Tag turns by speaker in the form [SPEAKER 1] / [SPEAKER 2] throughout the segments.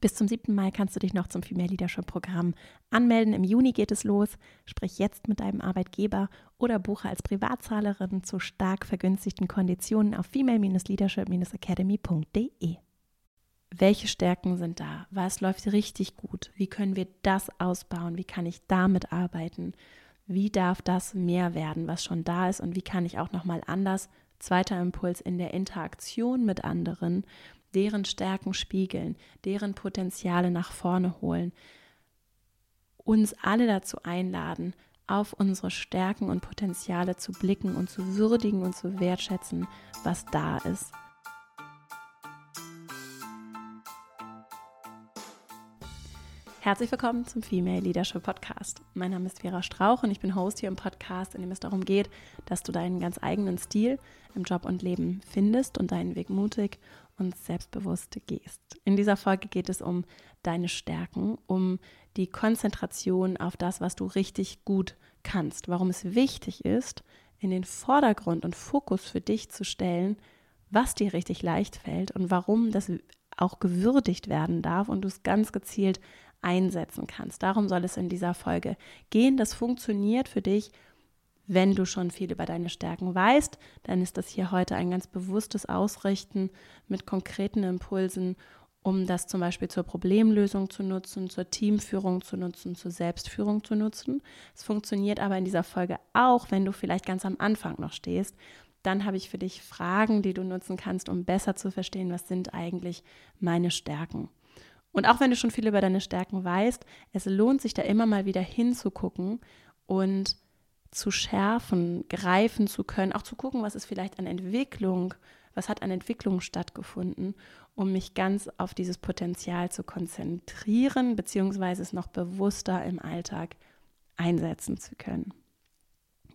[SPEAKER 1] Bis zum 7. Mai kannst du dich noch zum Female Leadership Programm anmelden. Im Juni geht es los. Sprich jetzt mit deinem Arbeitgeber oder buche als Privatzahlerin zu stark vergünstigten Konditionen auf female-leadership-academy.de. Welche Stärken sind da? Was läuft richtig gut? Wie können wir das ausbauen? Wie kann ich damit arbeiten? Wie darf das mehr werden, was schon da ist? Und wie kann ich auch nochmal anders, zweiter Impuls, in der Interaktion mit anderen deren Stärken spiegeln, deren Potenziale nach vorne holen, uns alle dazu einladen, auf unsere Stärken und Potenziale zu blicken und zu würdigen und zu wertschätzen, was da ist. Herzlich willkommen zum Female Leadership Podcast. Mein Name ist Vera Strauch und ich bin Host hier im Podcast, in dem es darum geht, dass du deinen ganz eigenen Stil im Job und Leben findest und deinen Weg mutig und selbstbewusst gehst. In dieser Folge geht es um deine Stärken, um die Konzentration auf das, was du richtig gut kannst, warum es wichtig ist, in den Vordergrund und Fokus für dich zu stellen, was dir richtig leicht fällt und warum das auch gewürdigt werden darf und du es ganz gezielt einsetzen kannst. Darum soll es in dieser Folge gehen. Das funktioniert für dich wenn du schon viel über deine Stärken weißt, dann ist das hier heute ein ganz bewusstes Ausrichten mit konkreten Impulsen, um das zum Beispiel zur Problemlösung zu nutzen, zur Teamführung zu nutzen, zur Selbstführung zu nutzen. Es funktioniert aber in dieser Folge auch, wenn du vielleicht ganz am Anfang noch stehst. Dann habe ich für dich Fragen, die du nutzen kannst, um besser zu verstehen, was sind eigentlich meine Stärken. Und auch wenn du schon viel über deine Stärken weißt, es lohnt sich da immer mal wieder hinzugucken und zu schärfen, greifen zu können, auch zu gucken, was ist vielleicht an Entwicklung, was hat an Entwicklung stattgefunden, um mich ganz auf dieses Potenzial zu konzentrieren, beziehungsweise es noch bewusster im Alltag einsetzen zu können.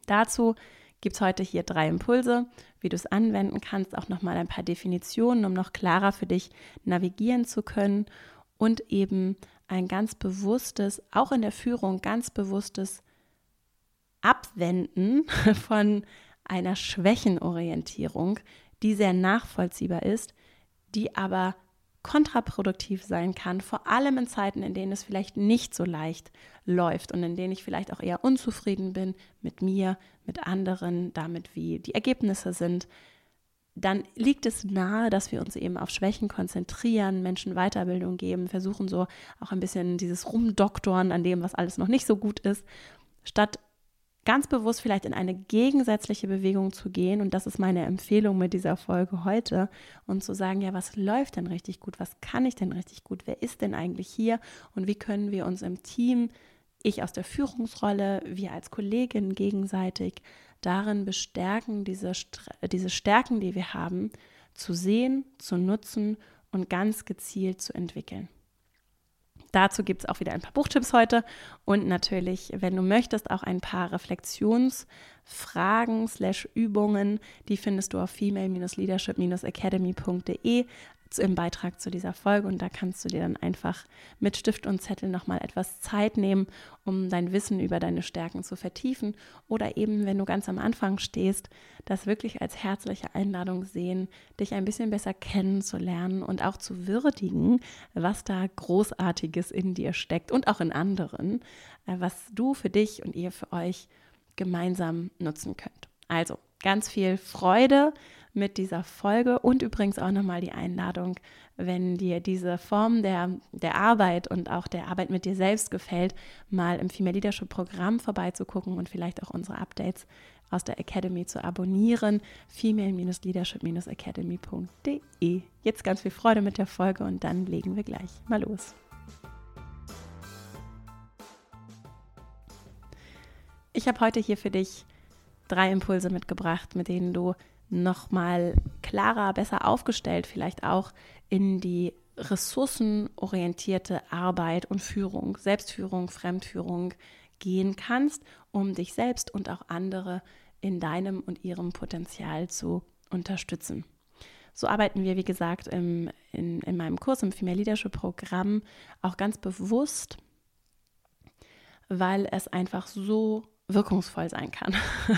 [SPEAKER 1] Dazu gibt es heute hier drei Impulse, wie du es anwenden kannst, auch nochmal ein paar Definitionen, um noch klarer für dich navigieren zu können und eben ein ganz bewusstes, auch in der Führung ganz bewusstes Abwenden von einer Schwächenorientierung, die sehr nachvollziehbar ist, die aber kontraproduktiv sein kann, vor allem in Zeiten, in denen es vielleicht nicht so leicht läuft und in denen ich vielleicht auch eher unzufrieden bin mit mir, mit anderen, damit wie die Ergebnisse sind, dann liegt es nahe, dass wir uns eben auf Schwächen konzentrieren, Menschen Weiterbildung geben, versuchen so auch ein bisschen dieses Rumdoktoren an dem, was alles noch nicht so gut ist, statt ganz bewusst vielleicht in eine gegensätzliche Bewegung zu gehen. Und das ist meine Empfehlung mit dieser Folge heute. Und zu sagen, ja, was läuft denn richtig gut? Was kann ich denn richtig gut? Wer ist denn eigentlich hier? Und wie können wir uns im Team, ich aus der Führungsrolle, wir als Kollegin gegenseitig darin bestärken, diese, diese Stärken, die wir haben, zu sehen, zu nutzen und ganz gezielt zu entwickeln. Dazu gibt es auch wieder ein paar Buchtipps heute und natürlich, wenn du möchtest, auch ein paar Reflexionsfragen slash Übungen. Die findest du auf female-leadership-academy.de im Beitrag zu dieser Folge und da kannst du dir dann einfach mit Stift und Zettel nochmal etwas Zeit nehmen, um dein Wissen über deine Stärken zu vertiefen oder eben, wenn du ganz am Anfang stehst, das wirklich als herzliche Einladung sehen, dich ein bisschen besser kennenzulernen und auch zu würdigen, was da Großartiges in dir steckt und auch in anderen, äh, was du für dich und ihr für euch gemeinsam nutzen könnt. Also ganz viel Freude mit dieser Folge und übrigens auch nochmal die Einladung, wenn dir diese Form der, der Arbeit und auch der Arbeit mit dir selbst gefällt, mal im Female Leadership Programm vorbeizugucken und vielleicht auch unsere Updates aus der Academy zu abonnieren. female-leadership-academy.de. Jetzt ganz viel Freude mit der Folge und dann legen wir gleich mal los. Ich habe heute hier für dich drei Impulse mitgebracht, mit denen du nochmal klarer, besser aufgestellt, vielleicht auch in die ressourcenorientierte Arbeit und Führung, Selbstführung, Fremdführung gehen kannst, um dich selbst und auch andere in deinem und ihrem Potenzial zu unterstützen. So arbeiten wir, wie gesagt, im, in, in meinem Kurs, im Female Leadership Programm auch ganz bewusst, weil es einfach so wirkungsvoll sein kann.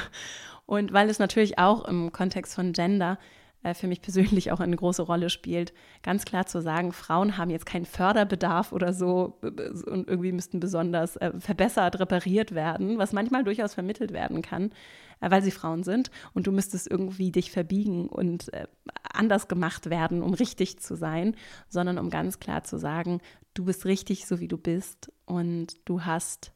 [SPEAKER 1] Und weil es natürlich auch im Kontext von Gender äh, für mich persönlich auch eine große Rolle spielt, ganz klar zu sagen, Frauen haben jetzt keinen Förderbedarf oder so und irgendwie müssten besonders äh, verbessert, repariert werden, was manchmal durchaus vermittelt werden kann, äh, weil sie Frauen sind und du müsstest irgendwie dich verbiegen und anders gemacht werden, um richtig zu sein, sondern um ganz klar zu sagen, du bist richtig so wie du bist und du hast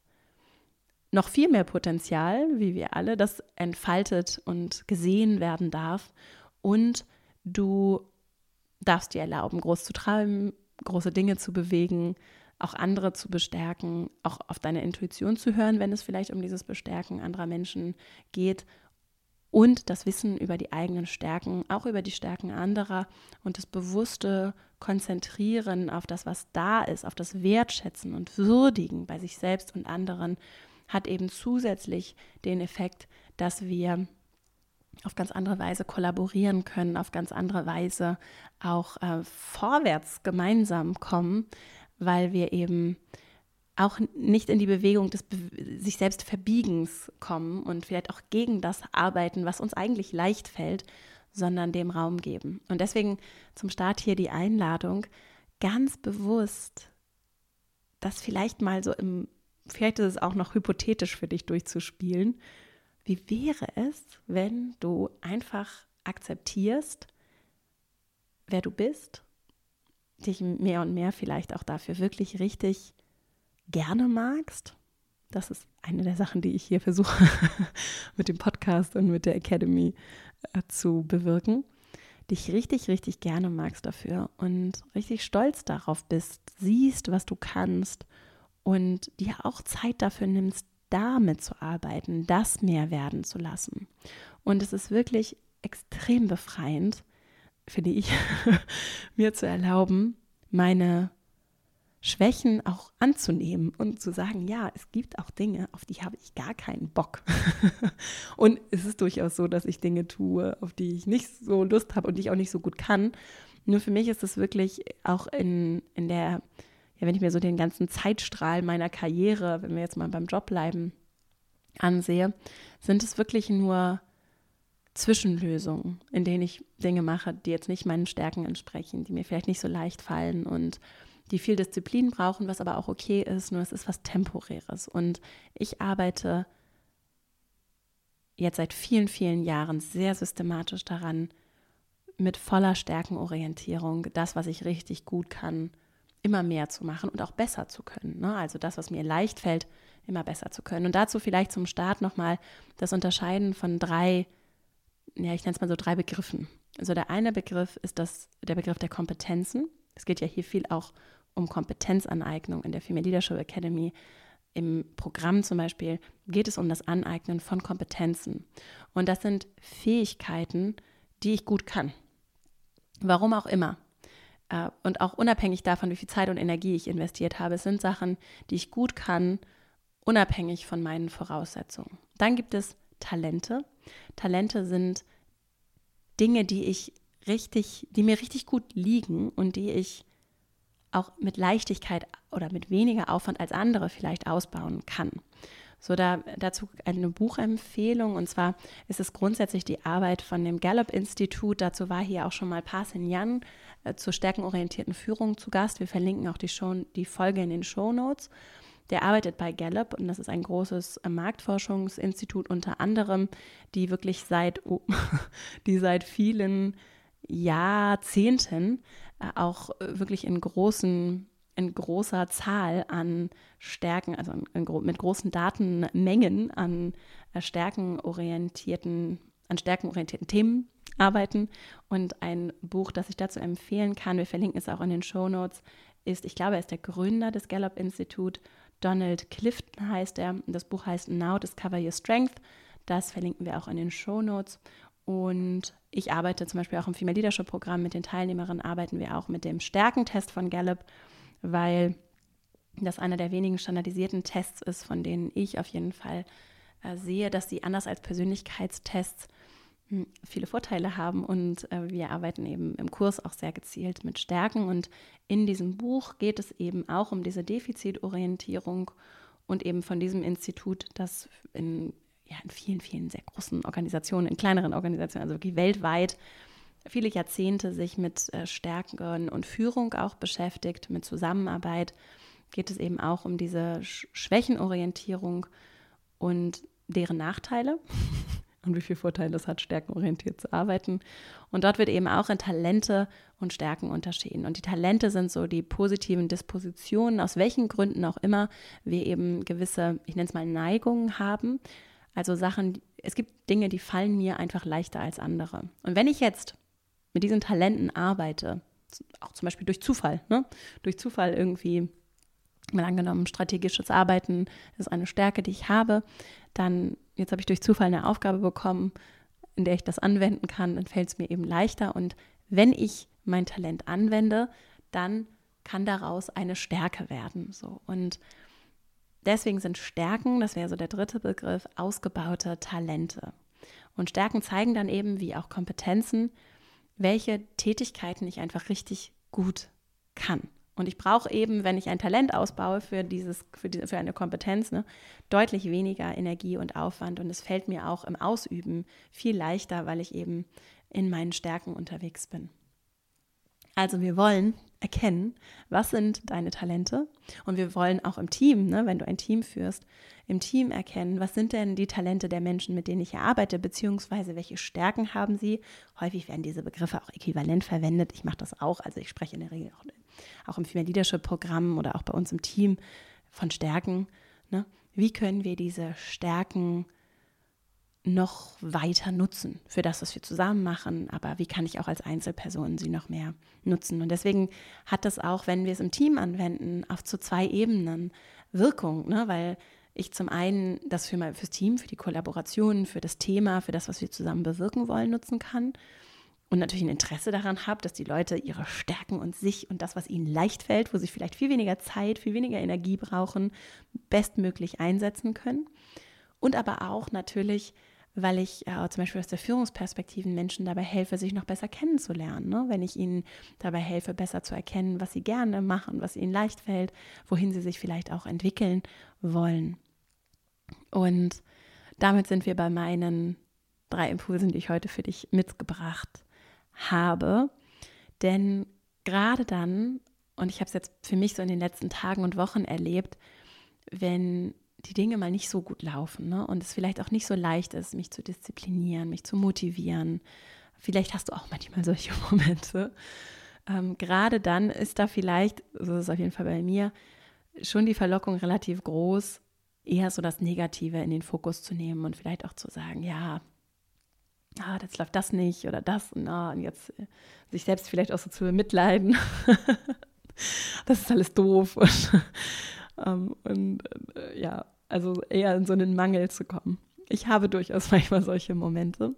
[SPEAKER 1] noch viel mehr Potenzial, wie wir alle, das entfaltet und gesehen werden darf. Und du darfst dir erlauben, groß zu träumen, große Dinge zu bewegen, auch andere zu bestärken, auch auf deine Intuition zu hören, wenn es vielleicht um dieses Bestärken anderer Menschen geht. Und das Wissen über die eigenen Stärken, auch über die Stärken anderer und das bewusste Konzentrieren auf das, was da ist, auf das Wertschätzen und Würdigen bei sich selbst und anderen hat eben zusätzlich den Effekt, dass wir auf ganz andere Weise kollaborieren können, auf ganz andere Weise auch äh, vorwärts gemeinsam kommen, weil wir eben auch nicht in die Bewegung des Be sich selbst Verbiegens kommen und vielleicht auch gegen das arbeiten, was uns eigentlich leicht fällt, sondern dem Raum geben. Und deswegen zum Start hier die Einladung, ganz bewusst das vielleicht mal so im vielleicht ist es auch noch hypothetisch für dich durchzuspielen. Wie wäre es, wenn du einfach akzeptierst, wer du bist, dich mehr und mehr vielleicht auch dafür wirklich richtig gerne magst? Das ist eine der Sachen, die ich hier versuche mit dem Podcast und mit der Academy äh, zu bewirken. Dich richtig, richtig gerne magst dafür und richtig stolz darauf bist, siehst, was du kannst und dir auch Zeit dafür nimmst, damit zu arbeiten, das mehr werden zu lassen. Und es ist wirklich extrem befreiend, finde ich, mir zu erlauben, meine Schwächen auch anzunehmen und zu sagen, ja, es gibt auch Dinge, auf die habe ich gar keinen Bock. und es ist durchaus so, dass ich Dinge tue, auf die ich nicht so Lust habe und die ich auch nicht so gut kann. Nur für mich ist es wirklich auch in, in der ja, wenn ich mir so den ganzen Zeitstrahl meiner Karriere, wenn wir jetzt mal beim Job bleiben, ansehe, sind es wirklich nur Zwischenlösungen, in denen ich Dinge mache, die jetzt nicht meinen Stärken entsprechen, die mir vielleicht nicht so leicht fallen und die viel Disziplin brauchen, was aber auch okay ist, nur es ist was Temporäres. Und ich arbeite jetzt seit vielen, vielen Jahren sehr systematisch daran, mit voller Stärkenorientierung das, was ich richtig gut kann, immer mehr zu machen und auch besser zu können. Ne? Also das, was mir leicht fällt, immer besser zu können. Und dazu vielleicht zum Start nochmal das Unterscheiden von drei, ja, ich nenne es mal so drei Begriffen. Also der eine Begriff ist das, der Begriff der Kompetenzen. Es geht ja hier viel auch um Kompetenzaneignung in der Female Leadership Academy. Im Programm zum Beispiel geht es um das Aneignen von Kompetenzen. Und das sind Fähigkeiten, die ich gut kann. Warum auch immer. Äh, und auch unabhängig davon, wie viel Zeit und Energie ich investiert habe, sind Sachen, die ich gut kann, unabhängig von meinen Voraussetzungen. Dann gibt es Talente. Talente sind Dinge, die ich richtig, die mir richtig gut liegen und die ich auch mit Leichtigkeit oder mit weniger Aufwand als andere vielleicht ausbauen kann. So, da, dazu eine Buchempfehlung und zwar ist es grundsätzlich die Arbeit von dem Gallup-Institut. Dazu war hier auch schon mal Parsin Yan äh, zur stärkenorientierten Führung zu Gast. Wir verlinken auch die, Show, die Folge in den Show Notes. Der arbeitet bei Gallup und das ist ein großes äh, Marktforschungsinstitut unter anderem, die wirklich seit, oh, die seit vielen Jahrzehnten äh, auch wirklich in großen in großer Zahl an Stärken, also in, in, mit großen Datenmengen an äh, stärkenorientierten, an stärkenorientierten Themen arbeiten. Und ein Buch, das ich dazu empfehlen kann, wir verlinken es auch in den Show Notes, ist, ich glaube, er ist der Gründer des Gallup Institut, Donald Clifton heißt er. Das Buch heißt Now Discover Your Strength. Das verlinken wir auch in den Show Notes. Und ich arbeite zum Beispiel auch im Female Leadership Programm mit den Teilnehmerinnen, arbeiten wir auch mit dem Stärkentest von Gallup weil das einer der wenigen standardisierten Tests ist, von denen ich auf jeden Fall äh, sehe, dass sie anders als Persönlichkeitstests hm, viele Vorteile haben. Und äh, wir arbeiten eben im Kurs auch sehr gezielt mit Stärken. Und in diesem Buch geht es eben auch um diese Defizitorientierung und eben von diesem Institut, das in, ja, in vielen, vielen sehr großen Organisationen, in kleineren Organisationen, also wirklich weltweit viele Jahrzehnte sich mit äh, Stärken und Führung auch beschäftigt, mit Zusammenarbeit, geht es eben auch um diese Schwächenorientierung und deren Nachteile und wie viel Vorteile es hat, stärkenorientiert zu arbeiten. Und dort wird eben auch in Talente und Stärken unterschieden. Und die Talente sind so die positiven Dispositionen, aus welchen Gründen auch immer wir eben gewisse, ich nenne es mal Neigungen haben. Also Sachen, es gibt Dinge, die fallen mir einfach leichter als andere. Und wenn ich jetzt mit diesen Talenten arbeite, auch zum Beispiel durch Zufall, ne? durch Zufall irgendwie mal angenommen, strategisches Arbeiten ist eine Stärke, die ich habe, dann, jetzt habe ich durch Zufall eine Aufgabe bekommen, in der ich das anwenden kann, dann fällt es mir eben leichter. Und wenn ich mein Talent anwende, dann kann daraus eine Stärke werden. So. Und deswegen sind Stärken, das wäre so der dritte Begriff, ausgebaute Talente. Und Stärken zeigen dann eben, wie auch Kompetenzen, welche Tätigkeiten ich einfach richtig gut kann. Und ich brauche eben, wenn ich ein Talent ausbaue für, dieses, für, die, für eine Kompetenz, ne, deutlich weniger Energie und Aufwand. Und es fällt mir auch im Ausüben viel leichter, weil ich eben in meinen Stärken unterwegs bin. Also wir wollen erkennen, was sind deine Talente und wir wollen auch im Team, ne, wenn du ein Team führst, im Team erkennen, was sind denn die Talente der Menschen, mit denen ich hier arbeite, beziehungsweise welche Stärken haben sie. Häufig werden diese Begriffe auch äquivalent verwendet. Ich mache das auch, also ich spreche in der Regel auch auch im Female Leadership Programm oder auch bei uns im Team von Stärken. Ne? Wie können wir diese Stärken noch weiter nutzen für das, was wir zusammen machen, aber wie kann ich auch als Einzelperson sie noch mehr nutzen? Und deswegen hat das auch, wenn wir es im Team anwenden, auf zu zwei Ebenen Wirkung, ne? weil ich zum einen das für mein, fürs Team, für die Kollaboration, für das Thema, für das, was wir zusammen bewirken wollen, nutzen kann und natürlich ein Interesse daran habe, dass die Leute ihre Stärken und sich und das, was ihnen leicht fällt, wo sie vielleicht viel weniger Zeit, viel weniger Energie brauchen, bestmöglich einsetzen können. Und aber auch natürlich, weil ich äh, zum Beispiel aus der Führungsperspektive Menschen dabei helfe, sich noch besser kennenzulernen. Ne? Wenn ich ihnen dabei helfe, besser zu erkennen, was sie gerne machen, was ihnen leicht fällt, wohin sie sich vielleicht auch entwickeln wollen. Und damit sind wir bei meinen drei Impulsen, die ich heute für dich mitgebracht habe habe. Denn gerade dann, und ich habe es jetzt für mich so in den letzten Tagen und Wochen erlebt, wenn die Dinge mal nicht so gut laufen ne? und es vielleicht auch nicht so leicht ist, mich zu disziplinieren, mich zu motivieren. Vielleicht hast du auch manchmal solche Momente. Ähm, gerade dann ist da vielleicht, so ist es auf jeden Fall bei mir, schon die Verlockung relativ groß, eher so das Negative in den Fokus zu nehmen und vielleicht auch zu sagen, ja, ah, jetzt läuft das nicht oder das und, ah, und jetzt äh, sich selbst vielleicht auch so zu bemitleiden. das ist alles doof und, ähm, und äh, ja, also eher in so einen Mangel zu kommen. Ich habe durchaus manchmal solche Momente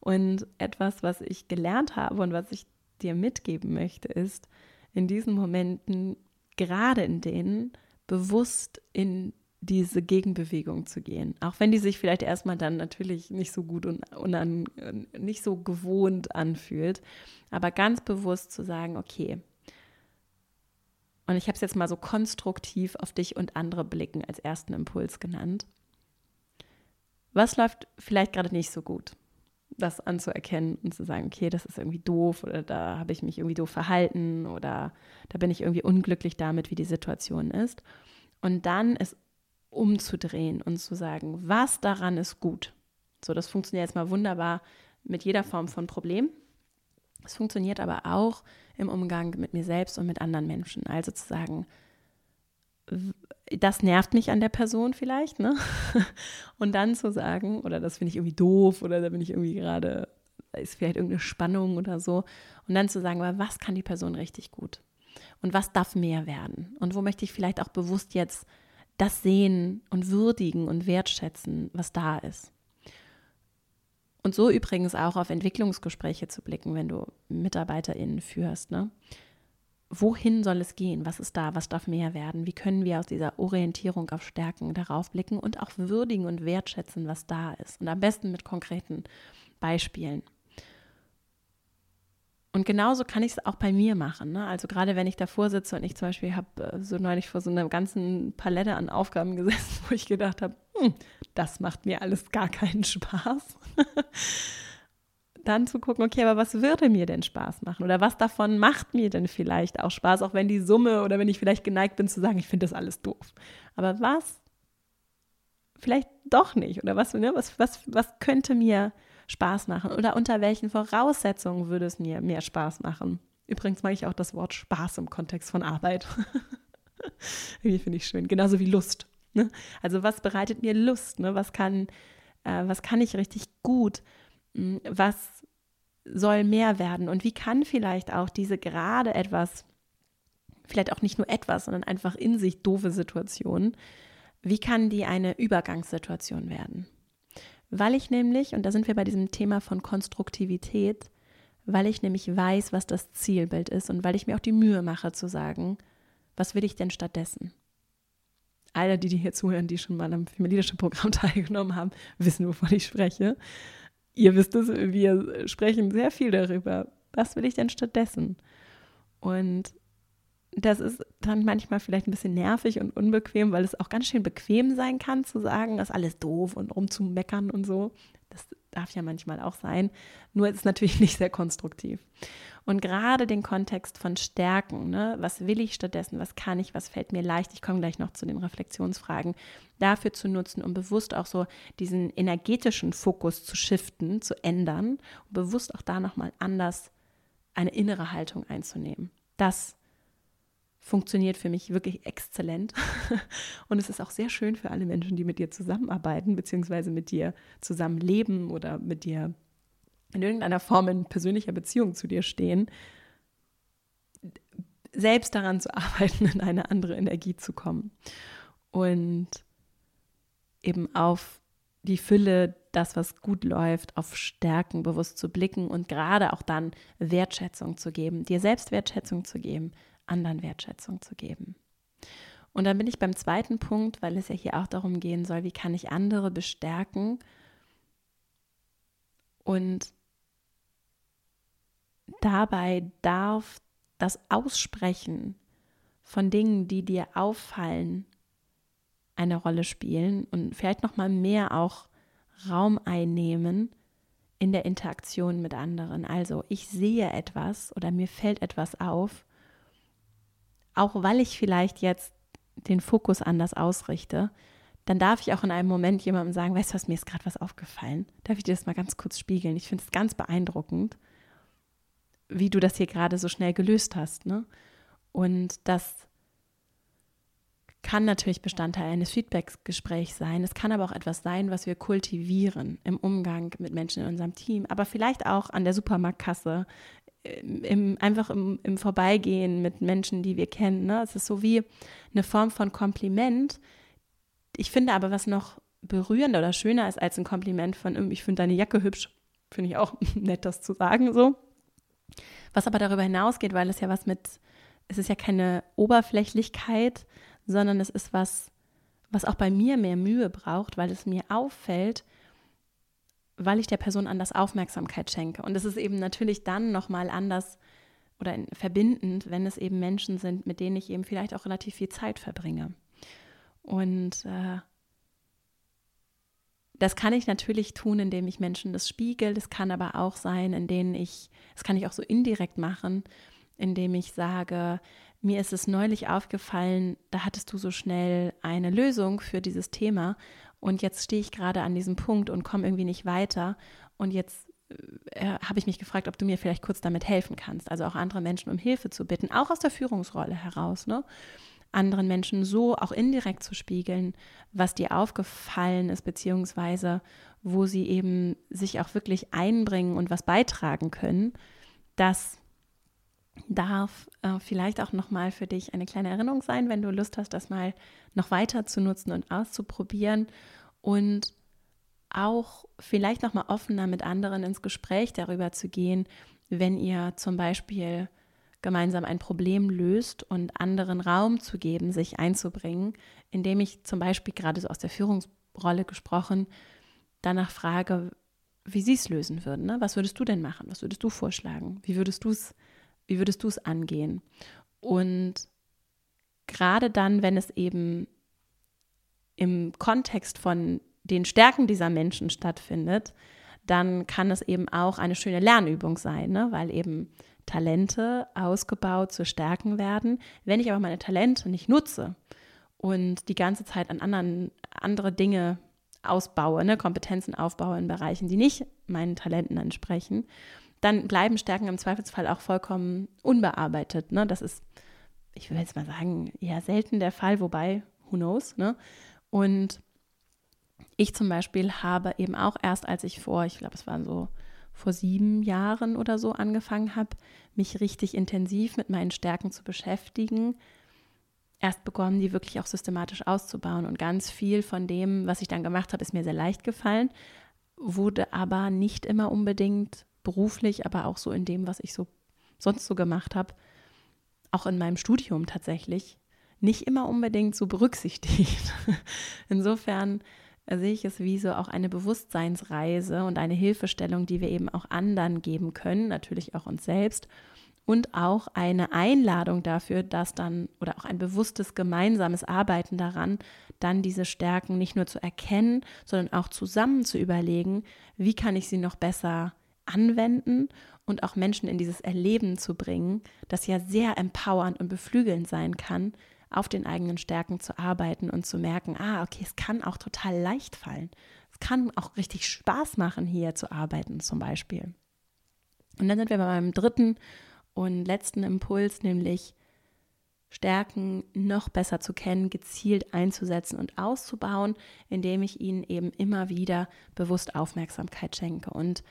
[SPEAKER 1] und etwas, was ich gelernt habe und was ich dir mitgeben möchte, ist, in diesen Momenten, gerade in denen, bewusst in diese Gegenbewegung zu gehen. Auch wenn die sich vielleicht erstmal dann natürlich nicht so gut und unan, nicht so gewohnt anfühlt. Aber ganz bewusst zu sagen, okay, und ich habe es jetzt mal so konstruktiv auf dich und andere blicken als ersten Impuls genannt. Was läuft vielleicht gerade nicht so gut? Das anzuerkennen und zu sagen, okay, das ist irgendwie doof oder da habe ich mich irgendwie doof verhalten oder da bin ich irgendwie unglücklich damit, wie die Situation ist. Und dann ist umzudrehen und zu sagen, was daran ist gut. So, das funktioniert jetzt mal wunderbar mit jeder Form von Problem. Es funktioniert aber auch im Umgang mit mir selbst und mit anderen Menschen. Also zu sagen, das nervt mich an der Person vielleicht, ne? Und dann zu sagen, oder das finde ich irgendwie doof, oder da bin ich irgendwie gerade, ist vielleicht irgendeine Spannung oder so. Und dann zu sagen, aber was kann die Person richtig gut? Und was darf mehr werden? Und wo möchte ich vielleicht auch bewusst jetzt das sehen und würdigen und wertschätzen, was da ist. Und so übrigens auch auf Entwicklungsgespräche zu blicken, wenn du MitarbeiterInnen führst. Ne? Wohin soll es gehen? Was ist da? Was darf mehr werden? Wie können wir aus dieser Orientierung auf Stärken darauf blicken und auch würdigen und wertschätzen, was da ist? Und am besten mit konkreten Beispielen. Und genauso kann ich es auch bei mir machen. Ne? Also gerade wenn ich davor sitze und ich zum Beispiel habe äh, so neulich vor so einer ganzen Palette an Aufgaben gesessen, wo ich gedacht habe, hm, das macht mir alles gar keinen Spaß. dann zu gucken, okay, aber was würde mir denn Spaß machen? Oder was davon macht mir denn vielleicht auch Spaß, auch wenn die Summe oder wenn ich vielleicht geneigt bin zu sagen, ich finde das alles doof. Aber was vielleicht doch nicht? Oder was, ne, was, was, was könnte mir Spaß machen? Oder unter welchen Voraussetzungen würde es mir mehr Spaß machen? Übrigens mag ich auch das Wort Spaß im Kontext von Arbeit. Irgendwie finde ich schön. Genauso wie Lust. Ne? Also was bereitet mir Lust? Ne? Was, kann, äh, was kann ich richtig gut? Hm, was soll mehr werden? Und wie kann vielleicht auch diese gerade etwas, vielleicht auch nicht nur etwas, sondern einfach in sich doofe Situation, wie kann die eine Übergangssituation werden? Weil ich nämlich, und da sind wir bei diesem Thema von Konstruktivität, weil ich nämlich weiß, was das Zielbild ist und weil ich mir auch die Mühe mache zu sagen, was will ich denn stattdessen? Alle, die, die hier zuhören, die schon mal am Leadership Programm teilgenommen haben, wissen, wovon ich spreche. Ihr wisst es, wir sprechen sehr viel darüber. Was will ich denn stattdessen? Und das ist dann manchmal vielleicht ein bisschen nervig und unbequem, weil es auch ganz schön bequem sein kann, zu sagen, das ist alles doof und rumzumeckern und so. Das darf ja manchmal auch sein. Nur ist es natürlich nicht sehr konstruktiv. Und gerade den Kontext von Stärken, ne, was will ich stattdessen, was kann ich, was fällt mir leicht, ich komme gleich noch zu den Reflexionsfragen, dafür zu nutzen, um bewusst auch so diesen energetischen Fokus zu shiften, zu ändern und bewusst auch da nochmal anders eine innere Haltung einzunehmen. Das funktioniert für mich wirklich exzellent. Und es ist auch sehr schön für alle Menschen, die mit dir zusammenarbeiten, beziehungsweise mit dir zusammenleben oder mit dir in irgendeiner Form in persönlicher Beziehung zu dir stehen, selbst daran zu arbeiten, in eine andere Energie zu kommen. Und eben auf die Fülle, das, was gut läuft, auf Stärken bewusst zu blicken und gerade auch dann Wertschätzung zu geben, dir selbst Wertschätzung zu geben, anderen Wertschätzung zu geben. Und dann bin ich beim zweiten Punkt, weil es ja hier auch darum gehen soll, wie kann ich andere bestärken und dabei darf das Aussprechen von Dingen, die dir auffallen, eine Rolle spielen und vielleicht noch mal mehr auch Raum einnehmen in der Interaktion mit anderen. Also ich sehe etwas oder mir fällt etwas auf auch weil ich vielleicht jetzt den Fokus anders ausrichte, dann darf ich auch in einem Moment jemandem sagen, weißt du was, mir ist gerade was aufgefallen. Darf ich dir das mal ganz kurz spiegeln? Ich finde es ganz beeindruckend, wie du das hier gerade so schnell gelöst hast. Ne? Und das kann natürlich Bestandteil eines Feedback-Gesprächs sein. Es kann aber auch etwas sein, was wir kultivieren im Umgang mit Menschen in unserem Team, aber vielleicht auch an der Supermarktkasse, im, einfach im, im Vorbeigehen mit Menschen, die wir kennen. Ne? Es ist so wie eine Form von Kompliment. Ich finde aber, was noch berührender oder schöner ist als ein Kompliment von, ich finde deine Jacke hübsch, finde ich auch nett, das zu sagen so. Was aber darüber hinausgeht, weil es ja was mit, es ist ja keine Oberflächlichkeit, sondern es ist was, was auch bei mir mehr Mühe braucht, weil es mir auffällt, weil ich der Person anders Aufmerksamkeit schenke. Und es ist eben natürlich dann nochmal anders oder verbindend, wenn es eben Menschen sind, mit denen ich eben vielleicht auch relativ viel Zeit verbringe. Und äh, das kann ich natürlich tun, indem ich Menschen das spiegel. Das kann aber auch sein, indem ich, das kann ich auch so indirekt machen, indem ich sage, mir ist es neulich aufgefallen, da hattest du so schnell eine Lösung für dieses Thema und jetzt stehe ich gerade an diesem Punkt und komme irgendwie nicht weiter. Und jetzt äh, habe ich mich gefragt, ob du mir vielleicht kurz damit helfen kannst. Also auch andere Menschen um Hilfe zu bitten, auch aus der Führungsrolle heraus. Ne? Anderen Menschen so auch indirekt zu spiegeln, was dir aufgefallen ist, beziehungsweise wo sie eben sich auch wirklich einbringen und was beitragen können, das darf äh, vielleicht auch nochmal für dich eine kleine Erinnerung sein, wenn du Lust hast, das mal noch weiter zu nutzen und auszuprobieren und auch vielleicht nochmal offener mit anderen ins Gespräch darüber zu gehen, wenn ihr zum Beispiel gemeinsam ein Problem löst und anderen Raum zu geben, sich einzubringen, indem ich zum Beispiel gerade so aus der Führungsrolle gesprochen danach frage, wie sie es lösen würden. Ne? Was würdest du denn machen? Was würdest du vorschlagen? Wie würdest du es wie würdest du es angehen? Und gerade dann, wenn es eben im Kontext von den Stärken dieser Menschen stattfindet, dann kann es eben auch eine schöne Lernübung sein, ne? weil eben Talente ausgebaut zu Stärken werden. Wenn ich aber meine Talente nicht nutze und die ganze Zeit an anderen, andere Dinge ausbaue, ne, Kompetenzen aufbaue in Bereichen, die nicht meinen Talenten entsprechen, dann bleiben Stärken im Zweifelsfall auch vollkommen unbearbeitet. Ne? Das ist, ich will jetzt mal sagen, eher selten der Fall, wobei, who knows, ne? Und ich zum Beispiel habe eben auch erst, als ich vor, ich glaube, es waren so vor sieben Jahren oder so angefangen habe, mich richtig intensiv mit meinen Stärken zu beschäftigen, erst begonnen, die wirklich auch systematisch auszubauen. Und ganz viel von dem, was ich dann gemacht habe, ist mir sehr leicht gefallen, wurde aber nicht immer unbedingt beruflich, aber auch so in dem, was ich so sonst so gemacht habe, auch in meinem Studium tatsächlich, nicht immer unbedingt so berücksichtigt. Insofern sehe ich es wie so auch eine Bewusstseinsreise und eine Hilfestellung, die wir eben auch anderen geben können, natürlich auch uns selbst. Und auch eine Einladung dafür, dass dann, oder auch ein bewusstes gemeinsames Arbeiten daran, dann diese Stärken nicht nur zu erkennen, sondern auch zusammen zu überlegen, wie kann ich sie noch besser anwenden und auch Menschen in dieses Erleben zu bringen, das ja sehr empowernd und beflügelnd sein kann, auf den eigenen Stärken zu arbeiten und zu merken, ah, okay, es kann auch total leicht fallen. Es kann auch richtig Spaß machen, hier zu arbeiten zum Beispiel. Und dann sind wir bei meinem dritten und letzten Impuls, nämlich Stärken noch besser zu kennen, gezielt einzusetzen und auszubauen, indem ich ihnen eben immer wieder bewusst Aufmerksamkeit schenke und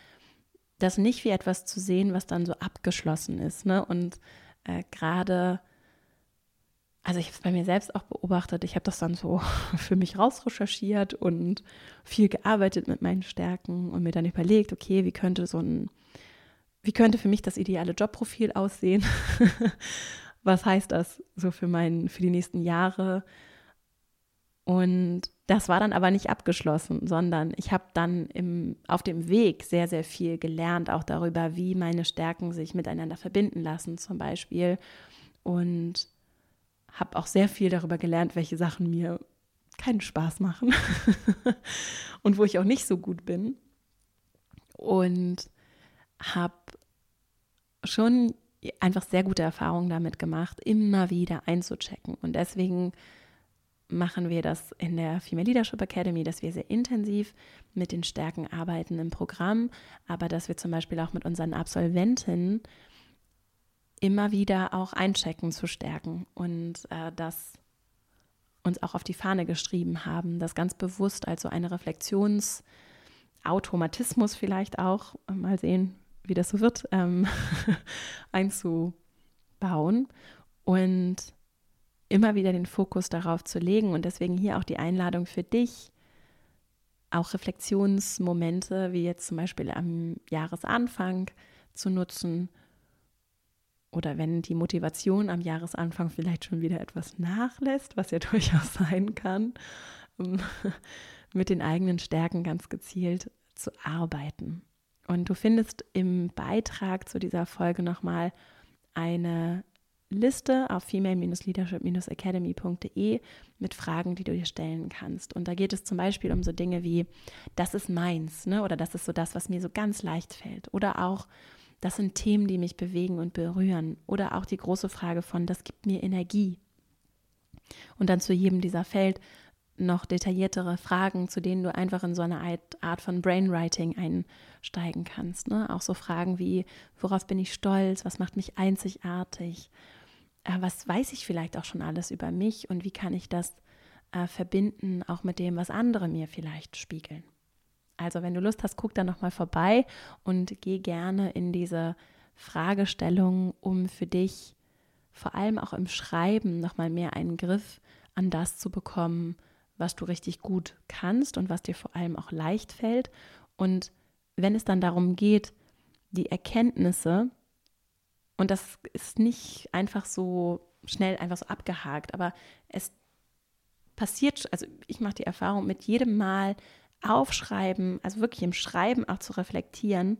[SPEAKER 1] das nicht wie etwas zu sehen, was dann so abgeschlossen ist. Ne? Und äh, gerade also ich habe es bei mir selbst auch beobachtet, ich habe das dann so für mich rausrecherchiert und viel gearbeitet mit meinen Stärken und mir dann überlegt, okay, wie könnte so ein, wie könnte für mich das ideale Jobprofil aussehen? Was heißt das so für meinen, für die nächsten Jahre? Und das war dann aber nicht abgeschlossen, sondern ich habe dann im, auf dem Weg sehr, sehr viel gelernt, auch darüber, wie meine Stärken sich miteinander verbinden lassen, zum Beispiel. Und habe auch sehr viel darüber gelernt, welche Sachen mir keinen Spaß machen und wo ich auch nicht so gut bin. Und habe schon einfach sehr gute Erfahrungen damit gemacht, immer wieder einzuchecken. Und deswegen machen wir das in der Female Leadership Academy, dass wir sehr intensiv mit den Stärken arbeiten im Programm, aber dass wir zum Beispiel auch mit unseren Absolventinnen immer wieder auch einchecken zu stärken und äh, das uns auch auf die Fahne geschrieben haben, das ganz bewusst als so eine Reflexionsautomatismus vielleicht auch, mal sehen, wie das so wird, ähm, einzubauen. Und immer wieder den Fokus darauf zu legen und deswegen hier auch die Einladung für dich, auch Reflexionsmomente wie jetzt zum Beispiel am Jahresanfang zu nutzen oder wenn die Motivation am Jahresanfang vielleicht schon wieder etwas nachlässt, was ja durchaus sein kann, um mit den eigenen Stärken ganz gezielt zu arbeiten. Und du findest im Beitrag zu dieser Folge nochmal eine Liste auf female-leadership-academy.de mit Fragen, die du dir stellen kannst. Und da geht es zum Beispiel um so Dinge wie, das ist meins, ne? oder das ist so das, was mir so ganz leicht fällt. Oder auch, das sind Themen, die mich bewegen und berühren. Oder auch die große Frage von, das gibt mir Energie. Und dann zu jedem dieser Feld noch detailliertere Fragen, zu denen du einfach in so eine Art von Brainwriting einsteigen kannst. Ne? Auch so Fragen wie, worauf bin ich stolz, was macht mich einzigartig, was weiß ich vielleicht auch schon alles über mich und wie kann ich das äh, verbinden, auch mit dem, was andere mir vielleicht spiegeln. Also wenn du Lust hast, guck da nochmal vorbei und geh gerne in diese Fragestellung, um für dich vor allem auch im Schreiben nochmal mehr einen Griff an das zu bekommen, was du richtig gut kannst und was dir vor allem auch leicht fällt. Und wenn es dann darum geht, die Erkenntnisse, und das ist nicht einfach so schnell, einfach so abgehakt, aber es passiert, also ich mache die Erfahrung, mit jedem Mal, Aufschreiben, also wirklich im Schreiben auch zu reflektieren,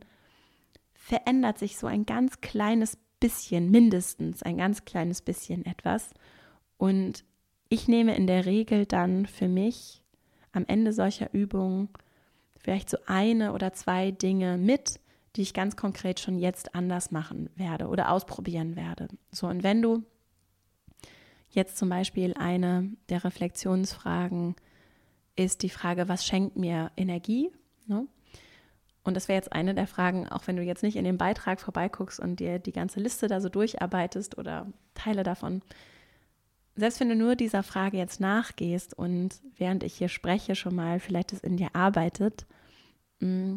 [SPEAKER 1] verändert sich so ein ganz kleines bisschen, mindestens ein ganz kleines bisschen etwas. Und ich nehme in der Regel dann für mich am Ende solcher Übungen vielleicht so eine oder zwei Dinge mit, die ich ganz konkret schon jetzt anders machen werde oder ausprobieren werde. So, und wenn du jetzt zum Beispiel eine der Reflexionsfragen ist die Frage, was schenkt mir Energie? Ne? Und das wäre jetzt eine der Fragen, auch wenn du jetzt nicht in den Beitrag vorbeiguckst und dir die ganze Liste da so durcharbeitest oder Teile davon. Selbst wenn du nur dieser Frage jetzt nachgehst und während ich hier spreche schon mal vielleicht es in dir arbeitet, mm,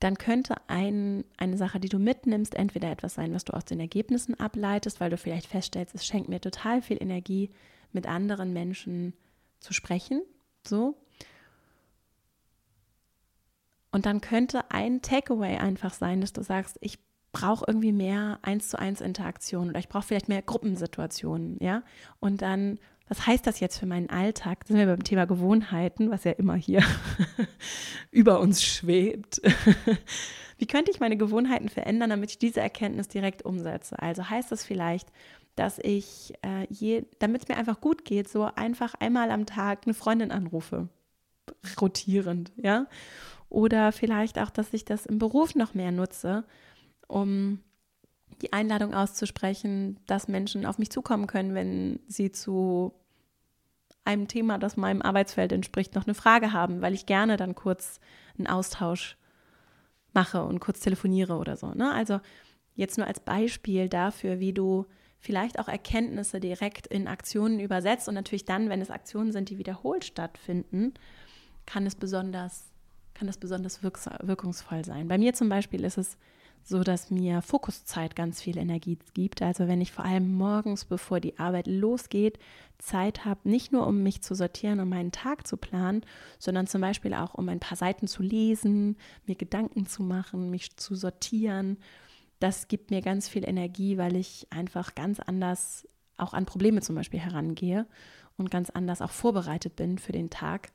[SPEAKER 1] dann könnte ein, eine Sache, die du mitnimmst, entweder etwas sein, was du aus den Ergebnissen ableitest, weil du vielleicht feststellst, es schenkt mir total viel Energie, mit anderen Menschen zu sprechen, so. Und dann könnte ein Takeaway einfach sein, dass du sagst, ich brauche irgendwie mehr eins zu eins Interaktion oder ich brauche vielleicht mehr Gruppensituationen, ja. Und dann was heißt das jetzt für meinen Alltag? Da sind wir beim Thema Gewohnheiten, was ja immer hier über uns schwebt. Wie könnte ich meine Gewohnheiten verändern, damit ich diese Erkenntnis direkt umsetze? Also heißt das vielleicht, dass ich, äh, damit es mir einfach gut geht, so einfach einmal am Tag eine Freundin anrufe, rotierend, ja? Oder vielleicht auch, dass ich das im Beruf noch mehr nutze, um die Einladung auszusprechen, dass Menschen auf mich zukommen können, wenn sie zu einem Thema, das meinem Arbeitsfeld entspricht, noch eine Frage haben, weil ich gerne dann kurz einen Austausch mache und kurz telefoniere oder so. Ne? Also jetzt nur als Beispiel dafür, wie du vielleicht auch Erkenntnisse direkt in Aktionen übersetzt und natürlich dann, wenn es Aktionen sind, die wiederholt stattfinden, kann es besonders, kann es besonders wirkungsvoll sein. Bei mir zum Beispiel ist es so dass mir Fokuszeit ganz viel Energie gibt. Also wenn ich vor allem morgens, bevor die Arbeit losgeht, Zeit habe, nicht nur um mich zu sortieren, um meinen Tag zu planen, sondern zum Beispiel auch um ein paar Seiten zu lesen, mir Gedanken zu machen, mich zu sortieren. Das gibt mir ganz viel Energie, weil ich einfach ganz anders auch an Probleme zum Beispiel herangehe und ganz anders auch vorbereitet bin für den Tag.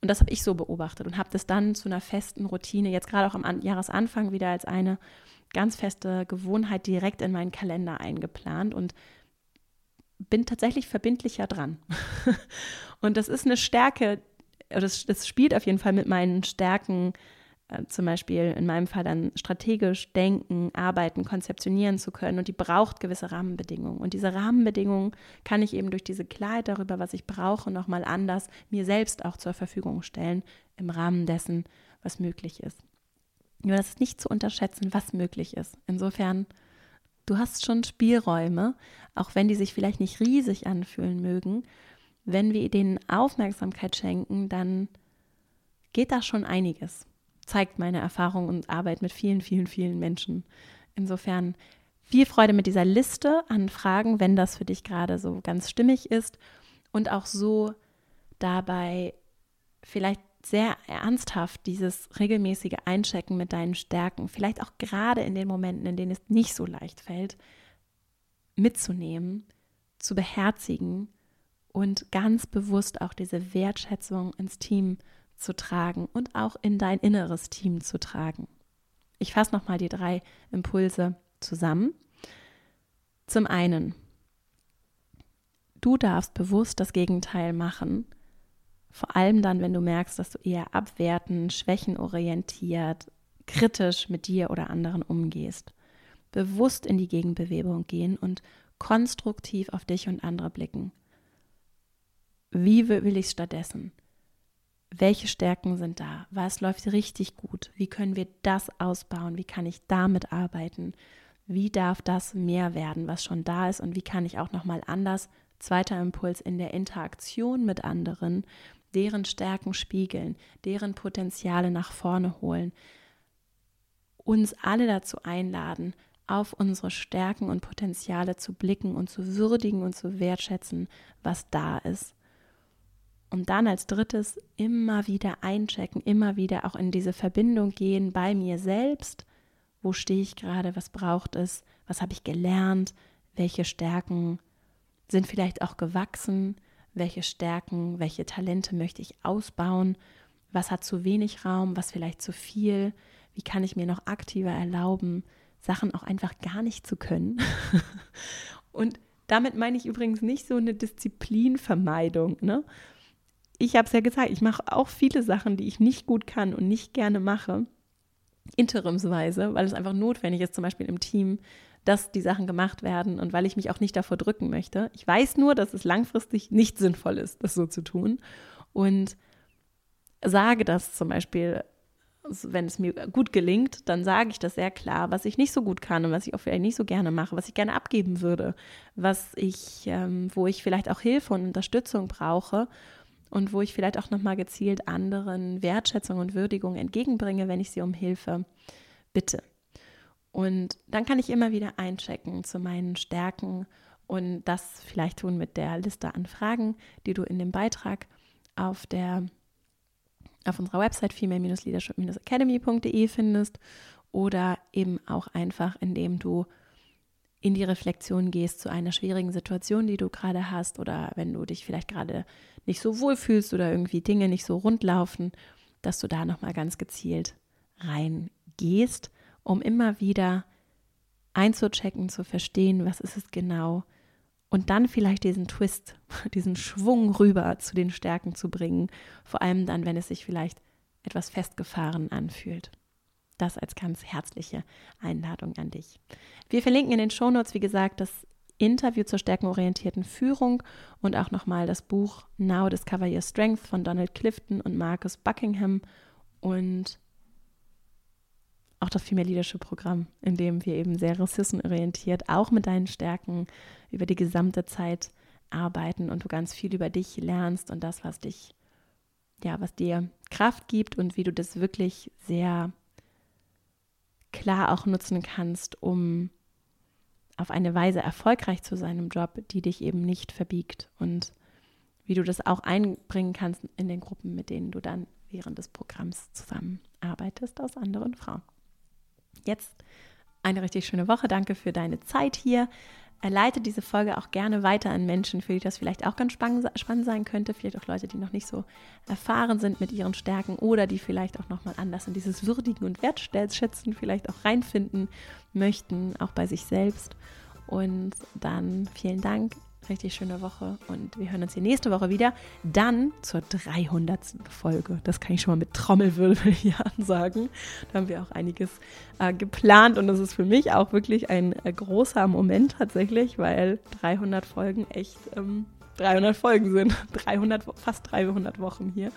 [SPEAKER 1] Und das habe ich so beobachtet und habe das dann zu einer festen Routine, jetzt gerade auch am Jahresanfang wieder als eine ganz feste Gewohnheit direkt in meinen Kalender eingeplant und bin tatsächlich verbindlicher dran. und das ist eine Stärke, das, das spielt auf jeden Fall mit meinen Stärken äh, zum Beispiel in meinem Fall dann strategisch denken, arbeiten, konzeptionieren zu können. Und die braucht gewisse Rahmenbedingungen. Und diese Rahmenbedingungen kann ich eben durch diese Klarheit darüber, was ich brauche, nochmal anders mir selbst auch zur Verfügung stellen, im Rahmen dessen, was möglich ist. Nur das ist nicht zu unterschätzen, was möglich ist. Insofern, du hast schon Spielräume, auch wenn die sich vielleicht nicht riesig anfühlen mögen. Wenn wir denen Aufmerksamkeit schenken, dann geht da schon einiges zeigt meine Erfahrung und Arbeit mit vielen, vielen, vielen Menschen. Insofern viel Freude mit dieser Liste an Fragen, wenn das für dich gerade so ganz stimmig ist und auch so dabei vielleicht sehr ernsthaft dieses regelmäßige Einchecken mit deinen Stärken, vielleicht auch gerade in den Momenten, in denen es nicht so leicht fällt, mitzunehmen, zu beherzigen und ganz bewusst auch diese Wertschätzung ins Team zu zu tragen und auch in dein inneres Team zu tragen. Ich fasse nochmal die drei Impulse zusammen. Zum einen, du darfst bewusst das Gegenteil machen, vor allem dann, wenn du merkst, dass du eher abwertend, schwächenorientiert, kritisch mit dir oder anderen umgehst. Bewusst in die Gegenbewegung gehen und konstruktiv auf dich und andere blicken. Wie will ich stattdessen? Welche Stärken sind da? Was läuft richtig gut? Wie können wir das ausbauen? Wie kann ich damit arbeiten? Wie darf das mehr werden, was schon da ist? Und wie kann ich auch nochmal anders, zweiter Impuls, in der Interaktion mit anderen, deren Stärken spiegeln, deren Potenziale nach vorne holen, uns alle dazu einladen, auf unsere Stärken und Potenziale zu blicken und zu würdigen und zu wertschätzen, was da ist und dann als drittes immer wieder einchecken, immer wieder auch in diese Verbindung gehen bei mir selbst. Wo stehe ich gerade? Was braucht es? Was habe ich gelernt? Welche Stärken sind vielleicht auch gewachsen? Welche Stärken, welche Talente möchte ich ausbauen? Was hat zu wenig Raum? Was vielleicht zu viel? Wie kann ich mir noch aktiver erlauben, Sachen auch einfach gar nicht zu können? Und damit meine ich übrigens nicht so eine Disziplinvermeidung, ne? Ich habe es ja gesagt, ich mache auch viele Sachen, die ich nicht gut kann und nicht gerne mache, interimsweise, weil es einfach notwendig ist, zum Beispiel im Team, dass die Sachen gemacht werden und weil ich mich auch nicht davor drücken möchte. Ich weiß nur, dass es langfristig nicht sinnvoll ist, das so zu tun. Und sage das zum Beispiel, wenn es mir gut gelingt, dann sage ich das sehr klar, was ich nicht so gut kann und was ich auch vielleicht nicht so gerne mache, was ich gerne abgeben würde, was ich, ähm, wo ich vielleicht auch Hilfe und Unterstützung brauche und wo ich vielleicht auch nochmal gezielt anderen Wertschätzung und Würdigung entgegenbringe, wenn ich sie um Hilfe bitte. Und dann kann ich immer wieder einchecken zu meinen Stärken und das vielleicht tun mit der Liste an Fragen, die du in dem Beitrag auf der auf unserer Website female-leadership-academy.de findest oder eben auch einfach, indem du in die Reflexion gehst zu einer schwierigen Situation, die du gerade hast oder wenn du dich vielleicht gerade nicht so wohl fühlst oder irgendwie Dinge nicht so rund laufen, dass du da nochmal ganz gezielt reingehst, um immer wieder einzuchecken, zu verstehen, was ist es genau und dann vielleicht diesen Twist, diesen Schwung rüber zu den Stärken zu bringen, vor allem dann, wenn es sich vielleicht etwas festgefahren anfühlt. Das als ganz herzliche Einladung an dich. Wir verlinken in den Shownotes, wie gesagt, das Interview zur stärkenorientierten Führung und auch nochmal das Buch Now Discover Your Strength von Donald Clifton und Marcus Buckingham und auch das Female Leadership Programm, in dem wir eben sehr ressourcenorientiert auch mit deinen Stärken über die gesamte Zeit arbeiten und du ganz viel über dich lernst und das, was dich, ja, was dir Kraft gibt und wie du das wirklich sehr klar auch nutzen kannst, um auf eine Weise erfolgreich zu sein im Job, die dich eben nicht verbiegt und wie du das auch einbringen kannst in den Gruppen, mit denen du dann während des Programms zusammenarbeitest aus anderen Frauen. Jetzt eine richtig schöne Woche. Danke für deine Zeit hier. Leite diese Folge auch gerne weiter an Menschen, für die das vielleicht auch ganz spannend sein könnte. Vielleicht auch Leute, die noch nicht so erfahren sind mit ihren Stärken oder die vielleicht auch nochmal anders in dieses Würdigen und Wertschätzen vielleicht auch reinfinden möchten, auch bei sich selbst. Und dann vielen Dank richtig schöne Woche und wir hören uns hier nächste Woche wieder. Dann zur 300. Folge. Das kann ich schon mal mit Trommelwirbel hier ansagen. Da haben wir auch einiges äh, geplant und das ist für mich auch wirklich ein äh, großer Moment tatsächlich, weil 300 Folgen echt ähm, 300 Folgen sind. 300, fast 300 Wochen hier.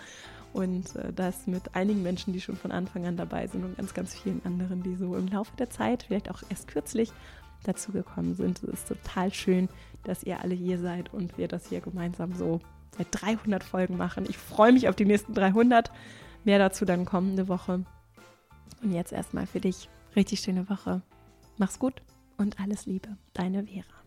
[SPEAKER 1] Und äh, das mit einigen Menschen, die schon von Anfang an dabei sind und ganz, ganz vielen anderen, die so im Laufe der Zeit, vielleicht auch erst kürzlich, dazugekommen sind. Es ist total schön, dass ihr alle hier seid und wir das hier gemeinsam so seit 300 Folgen machen. Ich freue mich auf die nächsten 300. Mehr dazu dann kommende Woche. Und jetzt erstmal für dich richtig schöne Woche. Mach's gut und alles Liebe. Deine Vera.